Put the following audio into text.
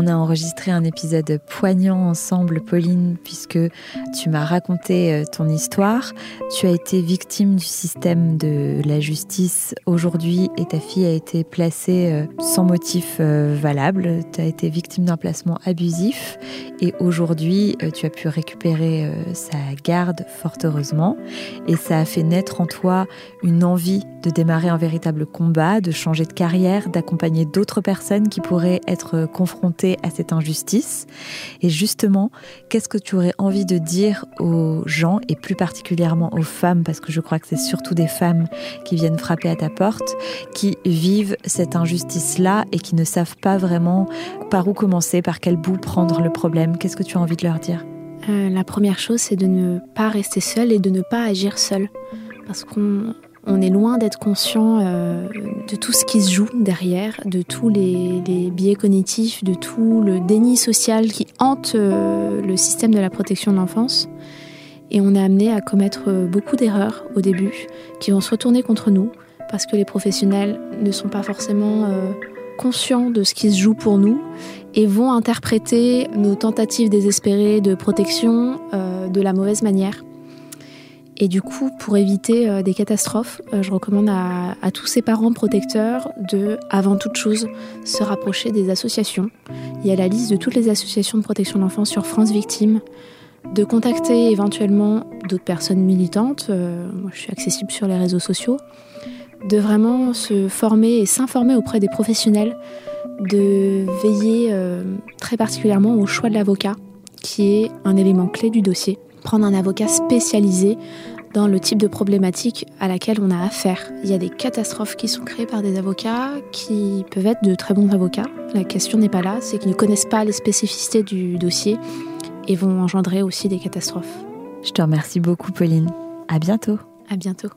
On a enregistré un épisode poignant ensemble, Pauline, puisque tu m'as raconté euh, ton histoire. Tu as été victime du système de la justice aujourd'hui et ta fille a été placée euh, sans motif euh, valable. Tu as été victime d'un placement abusif et aujourd'hui tu as pu récupérer sa garde fort heureusement et ça a fait naître en toi une envie de démarrer un véritable combat, de changer de carrière, d'accompagner d'autres personnes qui pourraient être confrontées à cette injustice. Et justement, qu'est-ce que tu aurais envie de dire aux gens, et plus particulièrement aux femmes, parce que je crois que c'est surtout des femmes qui viennent frapper à ta porte, qui vivent cette injustice-là et qui ne savent pas vraiment par où commencer, par quel bout prendre le problème? Qu'est-ce que tu as envie de leur dire? Euh, La première chose, c'est de ne pas rester seule et de ne pas agir seule. Parce qu'on on est loin d'être conscient euh, de tout ce qui se joue derrière, de tous les, biais cognitifs, de tout le déni social qui hante euh, le système de la protection de l'enfance. Et on est amené à commettre beaucoup d'erreurs au début qui vont se retourner contre nous parce que les professionnels ne sont pas forcément euh, conscients de ce qui se joue pour nous et vont interpréter nos tentatives désespérées de protection de la mauvaise manière. Et du coup, pour éviter euh, des catastrophes, euh, je recommande à, tous ces parents protecteurs de, avant toute chose, se rapprocher des associations. Il y a la liste de toutes les associations de protection de l'enfance sur France Victimes, de contacter éventuellement d'autres personnes militantes. Euh, moi, je suis accessible sur les réseaux sociaux. De vraiment se former et s'informer auprès des professionnels, de veiller très particulièrement au choix de l'avocat, qui est un élément clé du dossier prendre un avocat spécialisé dans le type de problématique à laquelle on a affaire. Il y a des catastrophes qui sont créées par des avocats qui peuvent être de très bons avocats. La question n'est pas là, c'est qu'ils ne connaissent pas les spécificités du dossier et vont engendrer aussi des catastrophes. Je te remercie beaucoup Pauline. À bientôt. À bientôt.